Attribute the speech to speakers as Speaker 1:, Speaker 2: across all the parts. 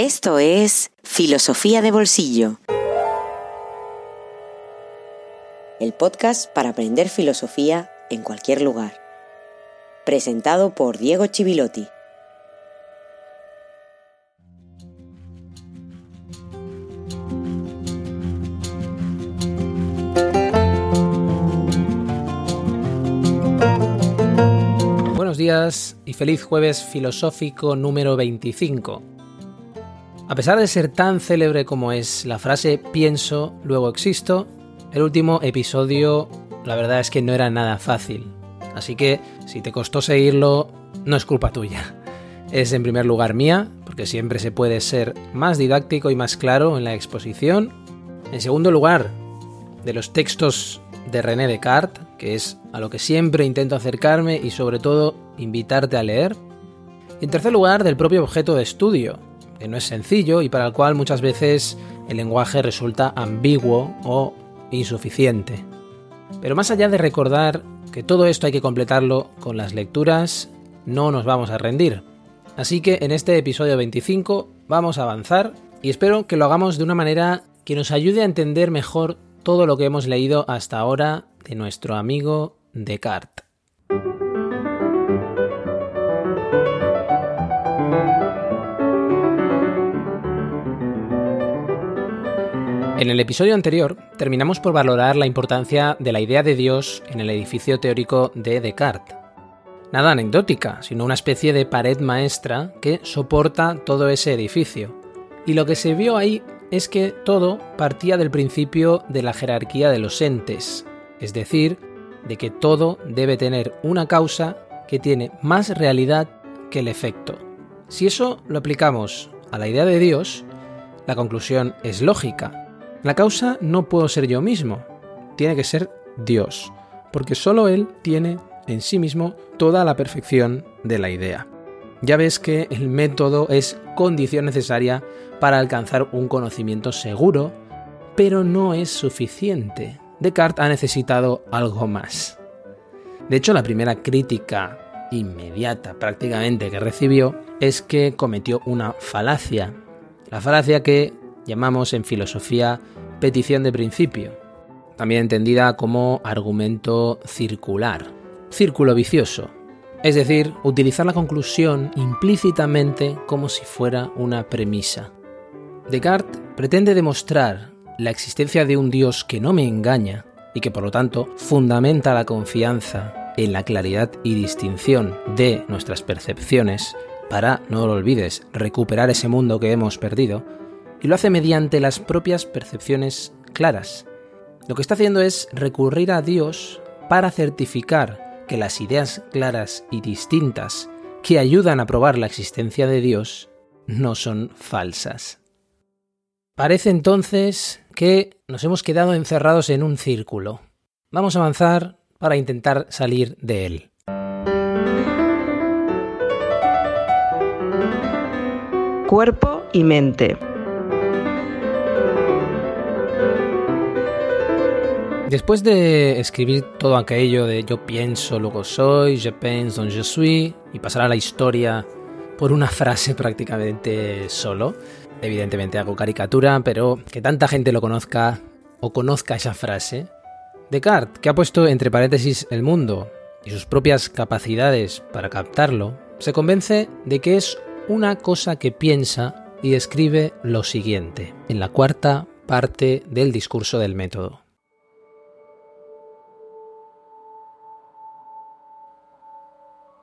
Speaker 1: Esto es Filosofía de Bolsillo. El podcast para aprender filosofía en cualquier lugar. Presentado por Diego Chivilotti.
Speaker 2: Buenos días y feliz jueves filosófico número 25. A pesar de ser tan célebre como es la frase pienso, luego existo, el último episodio la verdad es que no era nada fácil. Así que si te costó seguirlo, no es culpa tuya. Es en primer lugar mía, porque siempre se puede ser más didáctico y más claro en la exposición. En segundo lugar, de los textos de René Descartes, que es a lo que siempre intento acercarme y sobre todo invitarte a leer. Y en tercer lugar, del propio objeto de estudio, que no es sencillo y para el cual muchas veces el lenguaje resulta ambiguo o insuficiente. Pero más allá de recordar que todo esto hay que completarlo con las lecturas, no nos vamos a rendir. Así que en este episodio 25 vamos a avanzar y espero que lo hagamos de una manera que nos ayude a entender mejor todo lo que hemos leído hasta ahora de nuestro amigo Descartes. En el episodio anterior terminamos por valorar la importancia de la idea de Dios en el edificio teórico de Descartes. Nada anecdótica, sino una especie de pared maestra que soporta todo ese edificio. Y lo que se vio ahí es que todo partía del principio de la jerarquía de los entes, es decir, de que todo debe tener una causa que tiene más realidad que el efecto. Si eso lo aplicamos a la idea de Dios, la conclusión es lógica. La causa no puedo ser yo mismo, tiene que ser Dios, porque solo Él tiene en sí mismo toda la perfección de la idea. Ya ves que el método es condición necesaria para alcanzar un conocimiento seguro, pero no es suficiente. Descartes ha necesitado algo más. De hecho, la primera crítica inmediata prácticamente que recibió es que cometió una falacia. La falacia que llamamos en filosofía petición de principio, también entendida como argumento circular, círculo vicioso, es decir, utilizar la conclusión implícitamente como si fuera una premisa. Descartes pretende demostrar la existencia de un Dios que no me engaña y que por lo tanto fundamenta la confianza en la claridad y distinción de nuestras percepciones para, no lo olvides, recuperar ese mundo que hemos perdido, y lo hace mediante las propias percepciones claras. Lo que está haciendo es recurrir a Dios para certificar que las ideas claras y distintas que ayudan a probar la existencia de Dios no son falsas. Parece entonces que nos hemos quedado encerrados en un círculo. Vamos a avanzar para intentar salir de él.
Speaker 3: Cuerpo y mente.
Speaker 2: Después de escribir todo aquello de yo pienso, luego soy, je pense, donc je suis, y pasar a la historia por una frase prácticamente solo, evidentemente hago caricatura, pero que tanta gente lo conozca o conozca esa frase, Descartes, que ha puesto entre paréntesis el mundo y sus propias capacidades para captarlo, se convence de que es una cosa que piensa y escribe lo siguiente, en la cuarta parte del discurso del método.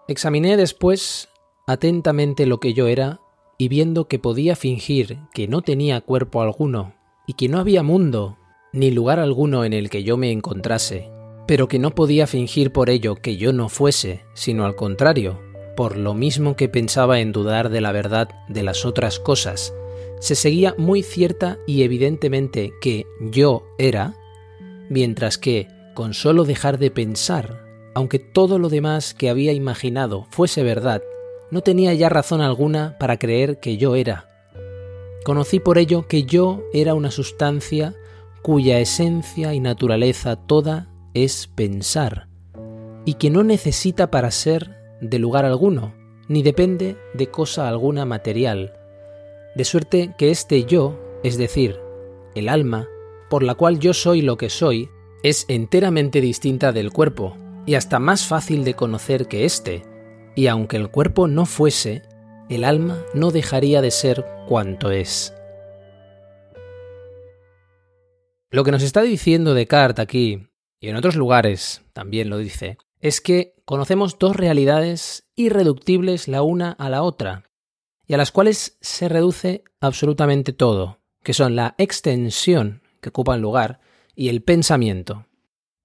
Speaker 2: Examiné después atentamente lo que yo era y viendo que podía fingir que no tenía cuerpo alguno y que no había mundo ni lugar alguno en el que yo me encontrase, pero que no podía fingir por ello que yo no fuese, sino al contrario, por lo mismo que pensaba en dudar de la verdad de las otras cosas, se seguía muy cierta y evidentemente que yo era, mientras que, con solo dejar de pensar, aunque todo lo demás que había imaginado fuese verdad, no tenía ya razón alguna para creer que yo era. Conocí por ello que yo era una sustancia cuya esencia y naturaleza toda es pensar, y que no necesita para ser de lugar alguno, ni depende de cosa alguna material, de suerte que este yo, es decir, el alma, por la cual yo soy lo que soy, es enteramente distinta del cuerpo, y hasta más fácil de conocer que éste, y aunque el cuerpo no fuese, el alma no dejaría de ser cuanto es. Lo que nos está diciendo Descartes aquí, y en otros lugares también lo dice, es que conocemos dos realidades irreductibles la una a la otra, y a las cuales se reduce absolutamente todo, que son la extensión que ocupan lugar y el pensamiento.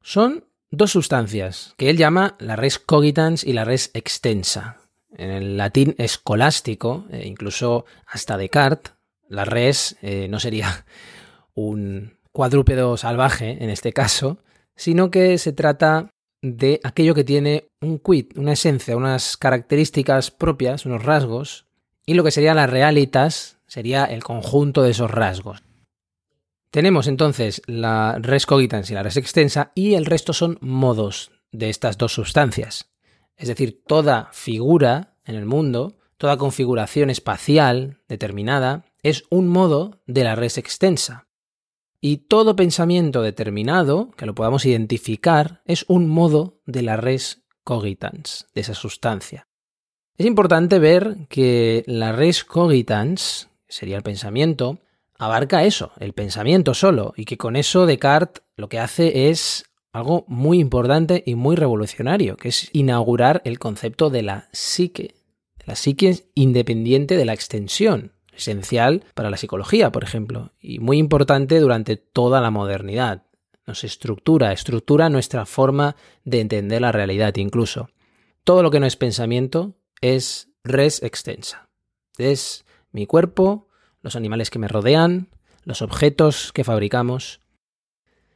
Speaker 2: Son dos sustancias que él llama la res cogitans y la res extensa. En el latín escolástico, e incluso hasta Descartes, la res eh, no sería un cuadrúpedo salvaje en este caso, sino que se trata de aquello que tiene un quid, una esencia, unas características propias, unos rasgos, y lo que sería la realitas sería el conjunto de esos rasgos. Tenemos entonces la res cogitans y la res extensa y el resto son modos de estas dos sustancias. Es decir, toda figura en el mundo, toda configuración espacial determinada es un modo de la res extensa. Y todo pensamiento determinado, que lo podamos identificar, es un modo de la res cogitans, de esa sustancia. Es importante ver que la res cogitans, que sería el pensamiento, abarca eso, el pensamiento solo, y que con eso Descartes lo que hace es algo muy importante y muy revolucionario, que es inaugurar el concepto de la psique, la psique independiente de la extensión, esencial para la psicología, por ejemplo, y muy importante durante toda la modernidad. Nos estructura, estructura nuestra forma de entender la realidad incluso. Todo lo que no es pensamiento es res extensa. Es mi cuerpo, los animales que me rodean, los objetos que fabricamos.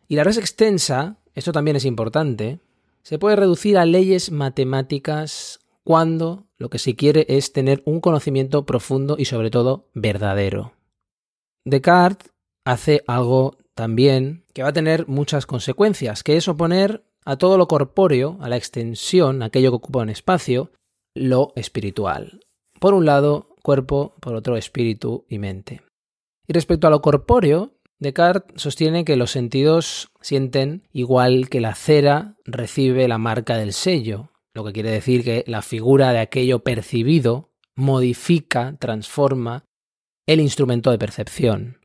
Speaker 2: Y la res extensa, esto también es importante, se puede reducir a leyes matemáticas cuando lo que se quiere es tener un conocimiento profundo y sobre todo verdadero. Descartes hace algo también que va a tener muchas consecuencias, que es oponer a todo lo corpóreo, a la extensión, aquello que ocupa un espacio, lo espiritual. Por un lado, cuerpo, por otro espíritu y mente. Y respecto a lo corpóreo, Descartes sostiene que los sentidos sienten igual que la cera recibe la marca del sello, lo que quiere decir que la figura de aquello percibido modifica, transforma el instrumento de percepción.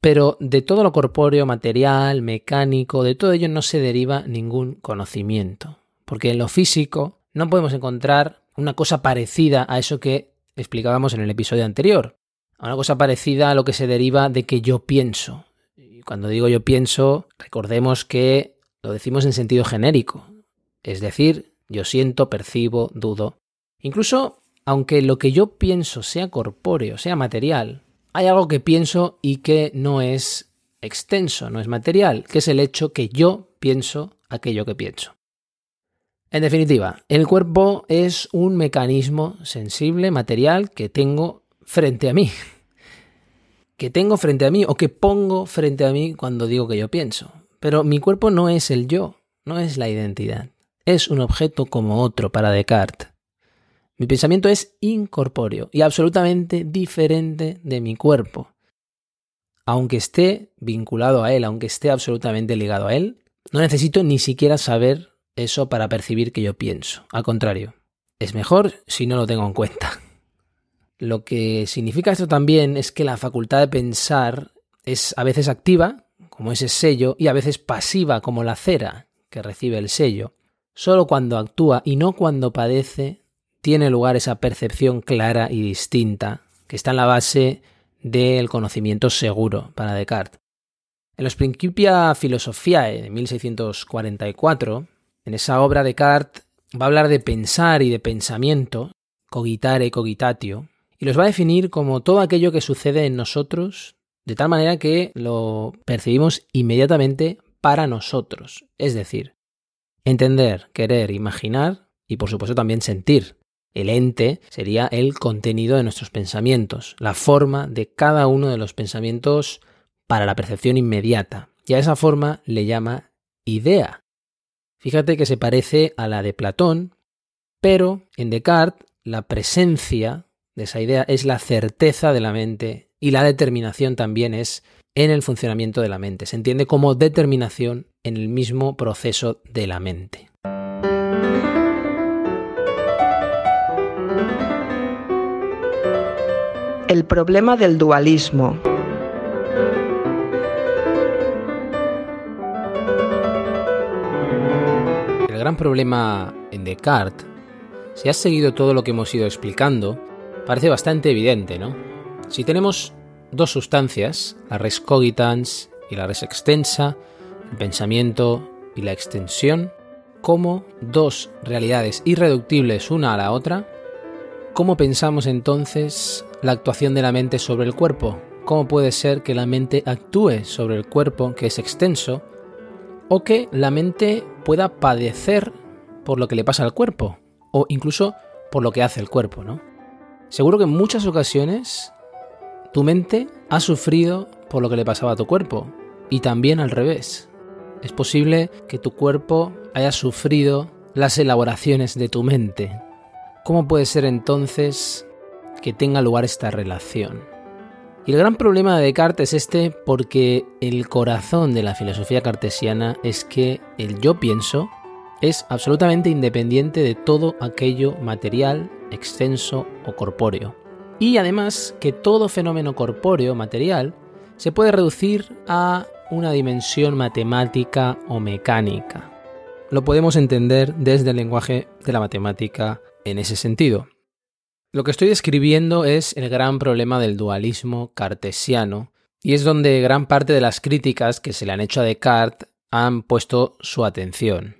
Speaker 2: Pero de todo lo corpóreo, material, mecánico, de todo ello no se deriva ningún conocimiento, porque en lo físico no podemos encontrar una cosa parecida a eso que explicábamos en el episodio anterior. Una cosa parecida a lo que se deriva de que yo pienso. Y cuando digo yo pienso, recordemos que lo decimos en sentido genérico. Es decir, yo siento, percibo, dudo. Incluso, aunque lo que yo pienso sea corpóreo, sea material, hay algo que pienso y que no es extenso, no es material, que es el hecho que yo pienso aquello que pienso. En definitiva, el cuerpo es un mecanismo sensible, material, que tengo frente a mí. Que tengo frente a mí o que pongo frente a mí cuando digo que yo pienso. Pero mi cuerpo no es el yo, no es la identidad. Es un objeto como otro para Descartes. Mi pensamiento es incorpóreo y absolutamente diferente de mi cuerpo. Aunque esté vinculado a él, aunque esté absolutamente ligado a él, no necesito ni siquiera saber eso para percibir que yo pienso. Al contrario, es mejor si no lo tengo en cuenta. Lo que significa esto también es que la facultad de pensar es a veces activa, como ese sello, y a veces pasiva, como la cera que recibe el sello. Solo cuando actúa y no cuando padece tiene lugar esa percepción clara y distinta que está en la base del conocimiento seguro para Descartes. En los Principia Philosophiae de 1644, en esa obra Descartes va a hablar de pensar y de pensamiento, cogitare, cogitatio, y los va a definir como todo aquello que sucede en nosotros de tal manera que lo percibimos inmediatamente para nosotros. Es decir, entender, querer, imaginar y por supuesto también sentir. El ente sería el contenido de nuestros pensamientos, la forma de cada uno de los pensamientos para la percepción inmediata. Y a esa forma le llama idea. Fíjate que se parece a la de Platón, pero en Descartes la presencia de esa idea es la certeza de la mente y la determinación también es en el funcionamiento de la mente. Se entiende como determinación en el mismo proceso de la mente.
Speaker 3: El problema del dualismo.
Speaker 2: Gran problema en Descartes, si has seguido todo lo que hemos ido explicando, parece bastante evidente, ¿no? Si tenemos dos sustancias, la res cogitans y la res extensa, el pensamiento y la extensión, como dos realidades irreductibles una a la otra, ¿cómo pensamos entonces la actuación de la mente sobre el cuerpo? ¿Cómo puede ser que la mente actúe sobre el cuerpo, que es extenso, o que la mente pueda padecer por lo que le pasa al cuerpo, o incluso por lo que hace el cuerpo, ¿no? Seguro que en muchas ocasiones tu mente ha sufrido por lo que le pasaba a tu cuerpo, y también al revés. Es posible que tu cuerpo haya sufrido las elaboraciones de tu mente. ¿Cómo puede ser entonces que tenga lugar esta relación? Y el gran problema de Descartes es este porque el corazón de la filosofía cartesiana es que el yo pienso es absolutamente independiente de todo aquello material, extenso o corpóreo. Y además que todo fenómeno corpóreo, material, se puede reducir a una dimensión matemática o mecánica. Lo podemos entender desde el lenguaje de la matemática en ese sentido. Lo que estoy describiendo es el gran problema del dualismo cartesiano, y es donde gran parte de las críticas que se le han hecho a Descartes han puesto su atención.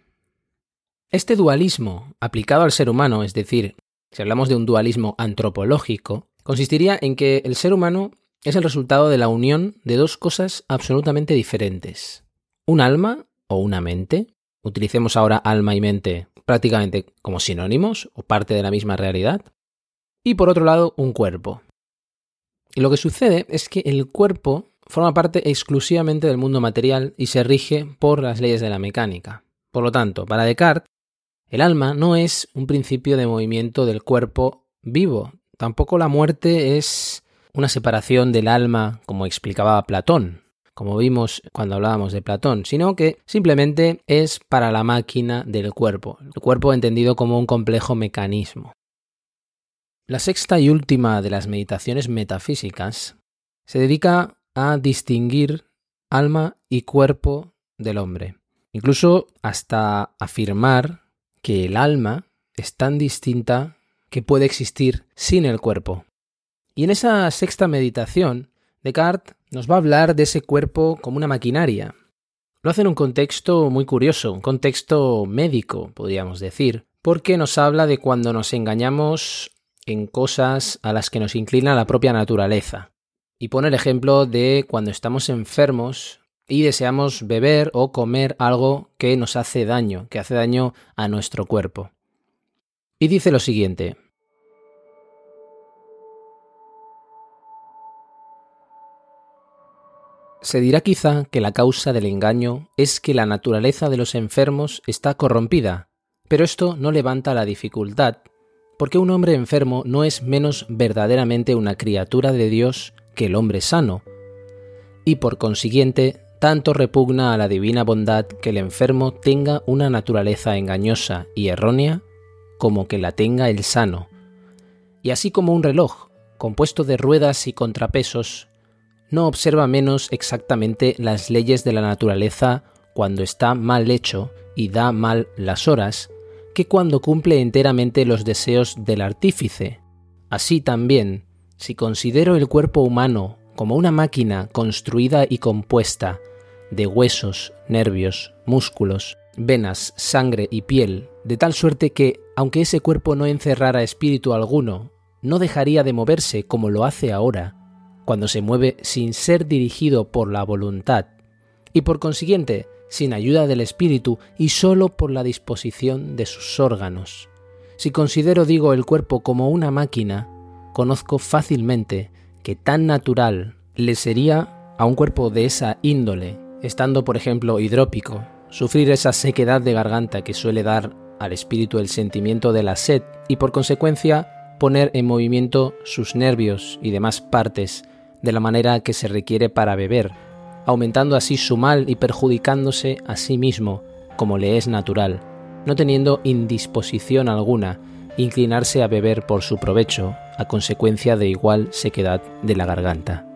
Speaker 2: Este dualismo aplicado al ser humano, es decir, si hablamos de un dualismo antropológico, consistiría en que el ser humano es el resultado de la unión de dos cosas absolutamente diferentes. Un alma o una mente, utilicemos ahora alma y mente prácticamente como sinónimos o parte de la misma realidad, y por otro lado un cuerpo. Y lo que sucede es que el cuerpo forma parte exclusivamente del mundo material y se rige por las leyes de la mecánica. Por lo tanto, para Descartes, el alma no es un principio de movimiento del cuerpo vivo. Tampoco la muerte es una separación del alma, como explicaba Platón, como vimos cuando hablábamos de Platón, sino que simplemente es para la máquina del cuerpo, el cuerpo entendido como un complejo mecanismo. La sexta y última de las meditaciones metafísicas se dedica a distinguir alma y cuerpo del hombre, incluso hasta afirmar que el alma es tan distinta que puede existir sin el cuerpo. Y en esa sexta meditación, Descartes nos va a hablar de ese cuerpo como una maquinaria. Lo hace en un contexto muy curioso, un contexto médico, podríamos decir, porque nos habla de cuando nos engañamos en cosas a las que nos inclina la propia naturaleza. Y pone el ejemplo de cuando estamos enfermos y deseamos beber o comer algo que nos hace daño, que hace daño a nuestro cuerpo. Y dice lo siguiente. Se dirá quizá que la causa del engaño es que la naturaleza de los enfermos está corrompida, pero esto no levanta la dificultad porque un hombre enfermo no es menos verdaderamente una criatura de Dios que el hombre sano, y por consiguiente tanto repugna a la divina bondad que el enfermo tenga una naturaleza engañosa y errónea como que la tenga el sano. Y así como un reloj, compuesto de ruedas y contrapesos, no observa menos exactamente las leyes de la naturaleza cuando está mal hecho y da mal las horas, que cuando cumple enteramente los deseos del artífice. Así también, si considero el cuerpo humano como una máquina construida y compuesta de huesos, nervios, músculos, venas, sangre y piel, de tal suerte que, aunque ese cuerpo no encerrara espíritu alguno, no dejaría de moverse como lo hace ahora, cuando se mueve sin ser dirigido por la voluntad, y por consiguiente sin ayuda del espíritu y sólo por la disposición de sus órganos. Si considero, digo, el cuerpo como una máquina, conozco fácilmente que tan natural le sería a un cuerpo de esa índole, estando por ejemplo hidrópico, sufrir esa sequedad de garganta que suele dar al espíritu el sentimiento de la sed y por consecuencia poner en movimiento sus nervios y demás partes de la manera que se requiere para beber, aumentando así su mal y perjudicándose a sí mismo, como le es natural, no teniendo indisposición alguna, inclinarse a beber por su provecho, a consecuencia de igual sequedad de la garganta.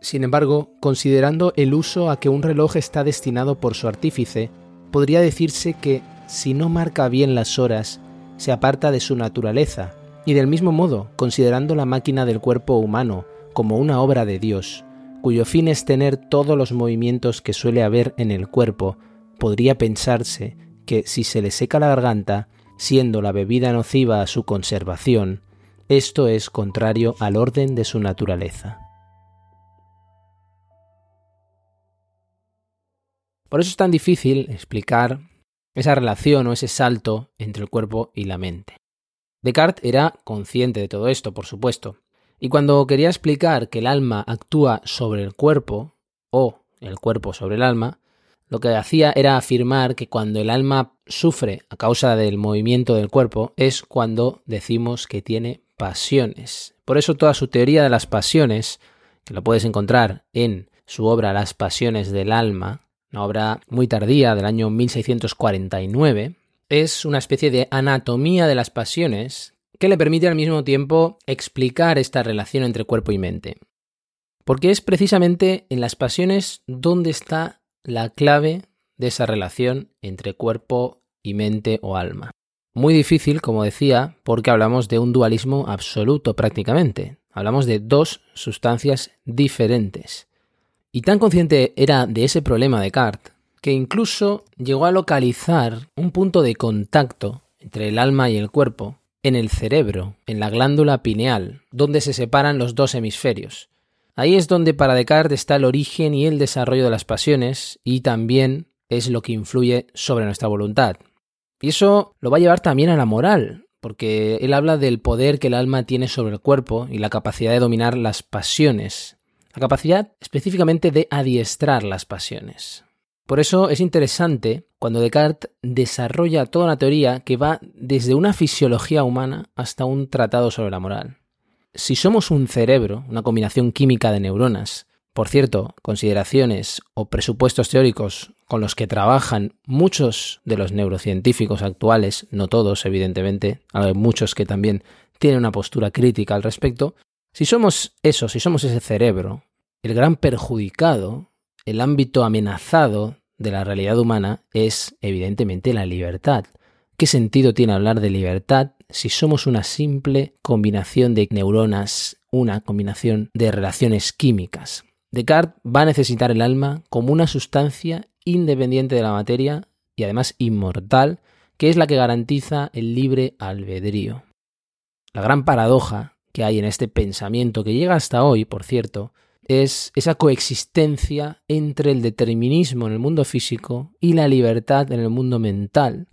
Speaker 2: Sin embargo, considerando el uso a que un reloj está destinado por su artífice, podría decirse que, si no marca bien las horas, se aparta de su naturaleza, y del mismo modo, considerando la máquina del cuerpo humano como una obra de Dios, cuyo fin es tener todos los movimientos que suele haber en el cuerpo, podría pensarse que si se le seca la garganta, siendo la bebida nociva a su conservación, esto es contrario al orden de su naturaleza. Por eso es tan difícil explicar esa relación o ese salto entre el cuerpo y la mente. Descartes era consciente de todo esto, por supuesto, y cuando quería explicar que el alma actúa sobre el cuerpo, o el cuerpo sobre el alma, lo que hacía era afirmar que cuando el alma sufre a causa del movimiento del cuerpo es cuando decimos que tiene pasiones. Por eso toda su teoría de las pasiones, que lo puedes encontrar en su obra Las pasiones del alma, una obra muy tardía del año 1649, es una especie de anatomía de las pasiones que le permite al mismo tiempo explicar esta relación entre cuerpo y mente. Porque es precisamente en las pasiones donde está la clave de esa relación entre cuerpo y mente o alma. Muy difícil, como decía, porque hablamos de un dualismo absoluto prácticamente. Hablamos de dos sustancias diferentes. Y tan consciente era de ese problema de Descartes que incluso llegó a localizar un punto de contacto entre el alma y el cuerpo en el cerebro, en la glándula pineal, donde se separan los dos hemisferios. Ahí es donde para Descartes está el origen y el desarrollo de las pasiones y también es lo que influye sobre nuestra voluntad. Y eso lo va a llevar también a la moral, porque él habla del poder que el alma tiene sobre el cuerpo y la capacidad de dominar las pasiones, la capacidad específicamente de adiestrar las pasiones. Por eso es interesante cuando Descartes desarrolla toda una teoría que va desde una fisiología humana hasta un tratado sobre la moral. Si somos un cerebro, una combinación química de neuronas, por cierto, consideraciones o presupuestos teóricos con los que trabajan muchos de los neurocientíficos actuales, no todos, evidentemente, hay muchos que también tienen una postura crítica al respecto, si somos eso, si somos ese cerebro, el gran perjudicado, el ámbito amenazado de la realidad humana es evidentemente la libertad. ¿Qué sentido tiene hablar de libertad si somos una simple combinación de neuronas, una combinación de relaciones químicas? Descartes va a necesitar el alma como una sustancia independiente de la materia y además inmortal, que es la que garantiza el libre albedrío. La gran paradoja que hay en este pensamiento, que llega hasta hoy, por cierto, es esa coexistencia entre el determinismo en el mundo físico y la libertad en el mundo mental,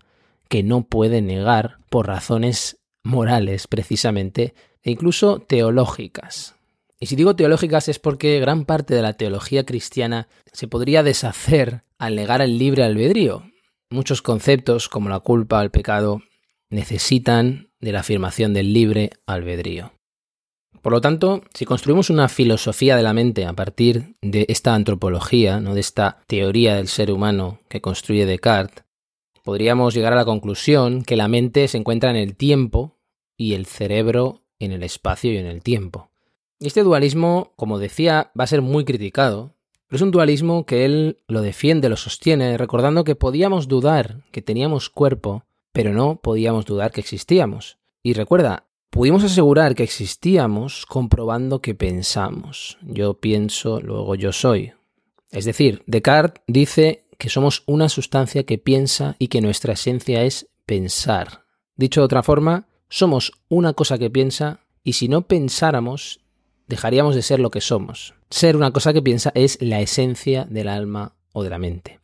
Speaker 2: que no puede negar por razones morales precisamente e incluso teológicas. Y si digo teológicas es porque gran parte de la teología cristiana se podría deshacer al negar el libre albedrío. Muchos conceptos como la culpa el pecado necesitan de la afirmación del libre albedrío. Por lo tanto, si construimos una filosofía de la mente a partir de esta antropología, ¿no? de esta teoría del ser humano que construye Descartes, podríamos llegar a la conclusión que la mente se encuentra en el tiempo y el cerebro en el espacio y en el tiempo. Y este dualismo, como decía, va a ser muy criticado, pero es un dualismo que él lo defiende, lo sostiene, recordando que podíamos dudar que teníamos cuerpo, pero no podíamos dudar que existíamos. Y recuerda, Pudimos asegurar que existíamos comprobando que pensamos. Yo pienso, luego yo soy. Es decir, Descartes dice que somos una sustancia que piensa y que nuestra esencia es pensar. Dicho de otra forma, somos una cosa que piensa y si no pensáramos, dejaríamos de ser lo que somos. Ser una cosa que piensa es la esencia del alma o de la mente.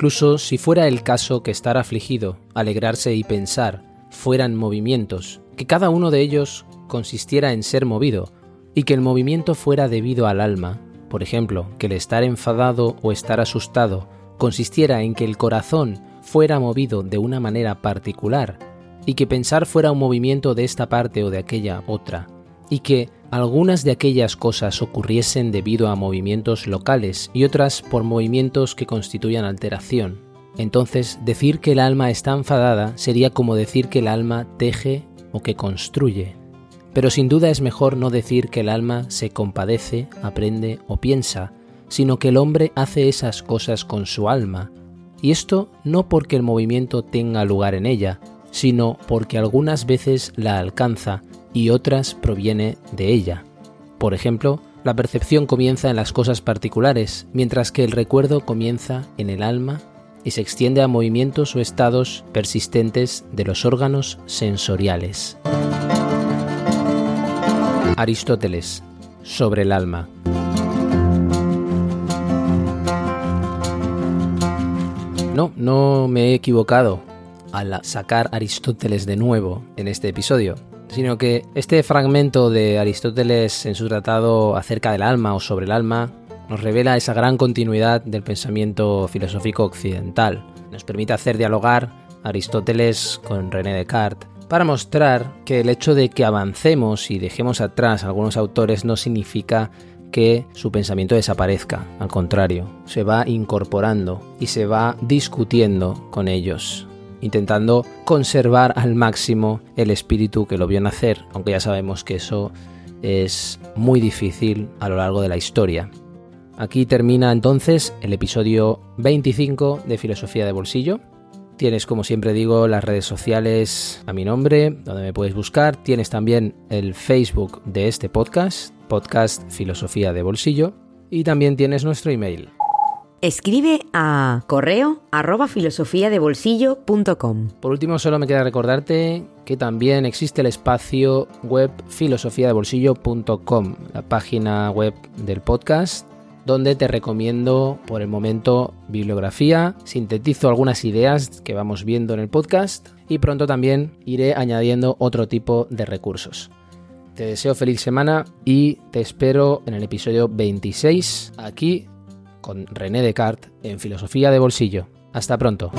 Speaker 2: Incluso si fuera el caso que estar afligido, alegrarse y pensar fueran movimientos, que cada uno de ellos consistiera en ser movido, y que el movimiento fuera debido al alma, por ejemplo, que el estar enfadado o estar asustado consistiera en que el corazón fuera movido de una manera particular y que pensar fuera un movimiento de esta parte o de aquella otra, y que algunas de aquellas cosas ocurriesen debido a movimientos locales y otras por movimientos que constituyan alteración. Entonces, decir que el alma está enfadada sería como decir que el alma teje o que construye. Pero sin duda es mejor no decir que el alma se compadece, aprende o piensa, sino que el hombre hace esas cosas con su alma, y esto no porque el movimiento tenga lugar en ella, sino porque algunas veces la alcanza y otras proviene de ella. Por ejemplo, la percepción comienza en las cosas particulares, mientras que el recuerdo comienza en el alma y se extiende a movimientos o estados persistentes de los órganos sensoriales. Aristóteles, sobre el alma. No, no me he equivocado al sacar Aristóteles de nuevo en este episodio, sino que este fragmento de Aristóteles en su tratado acerca del alma o sobre el alma nos revela esa gran continuidad del pensamiento filosófico occidental. Nos permite hacer dialogar Aristóteles con René Descartes para mostrar que el hecho de que avancemos y dejemos atrás algunos autores no significa que su pensamiento desaparezca, al contrario, se va incorporando y se va discutiendo con ellos, intentando conservar al máximo el espíritu que lo vio nacer, aunque ya sabemos que eso es muy difícil a lo largo de la historia. Aquí termina entonces el episodio 25 de Filosofía de Bolsillo. Tienes, como siempre digo, las redes sociales a mi nombre, donde me puedes buscar. Tienes también el Facebook de este podcast, podcast Filosofía de Bolsillo. Y también tienes nuestro email.
Speaker 1: Escribe a correo arroba filosofiadebolsillo.com.
Speaker 2: Por último, solo me queda recordarte que también existe el espacio web filosofiadebolsillo.com, la página web del podcast donde te recomiendo por el momento bibliografía, sintetizo algunas ideas que vamos viendo en el podcast y pronto también iré añadiendo otro tipo de recursos. Te deseo feliz semana y te espero en el episodio 26 aquí con René Descartes en Filosofía de Bolsillo. Hasta pronto.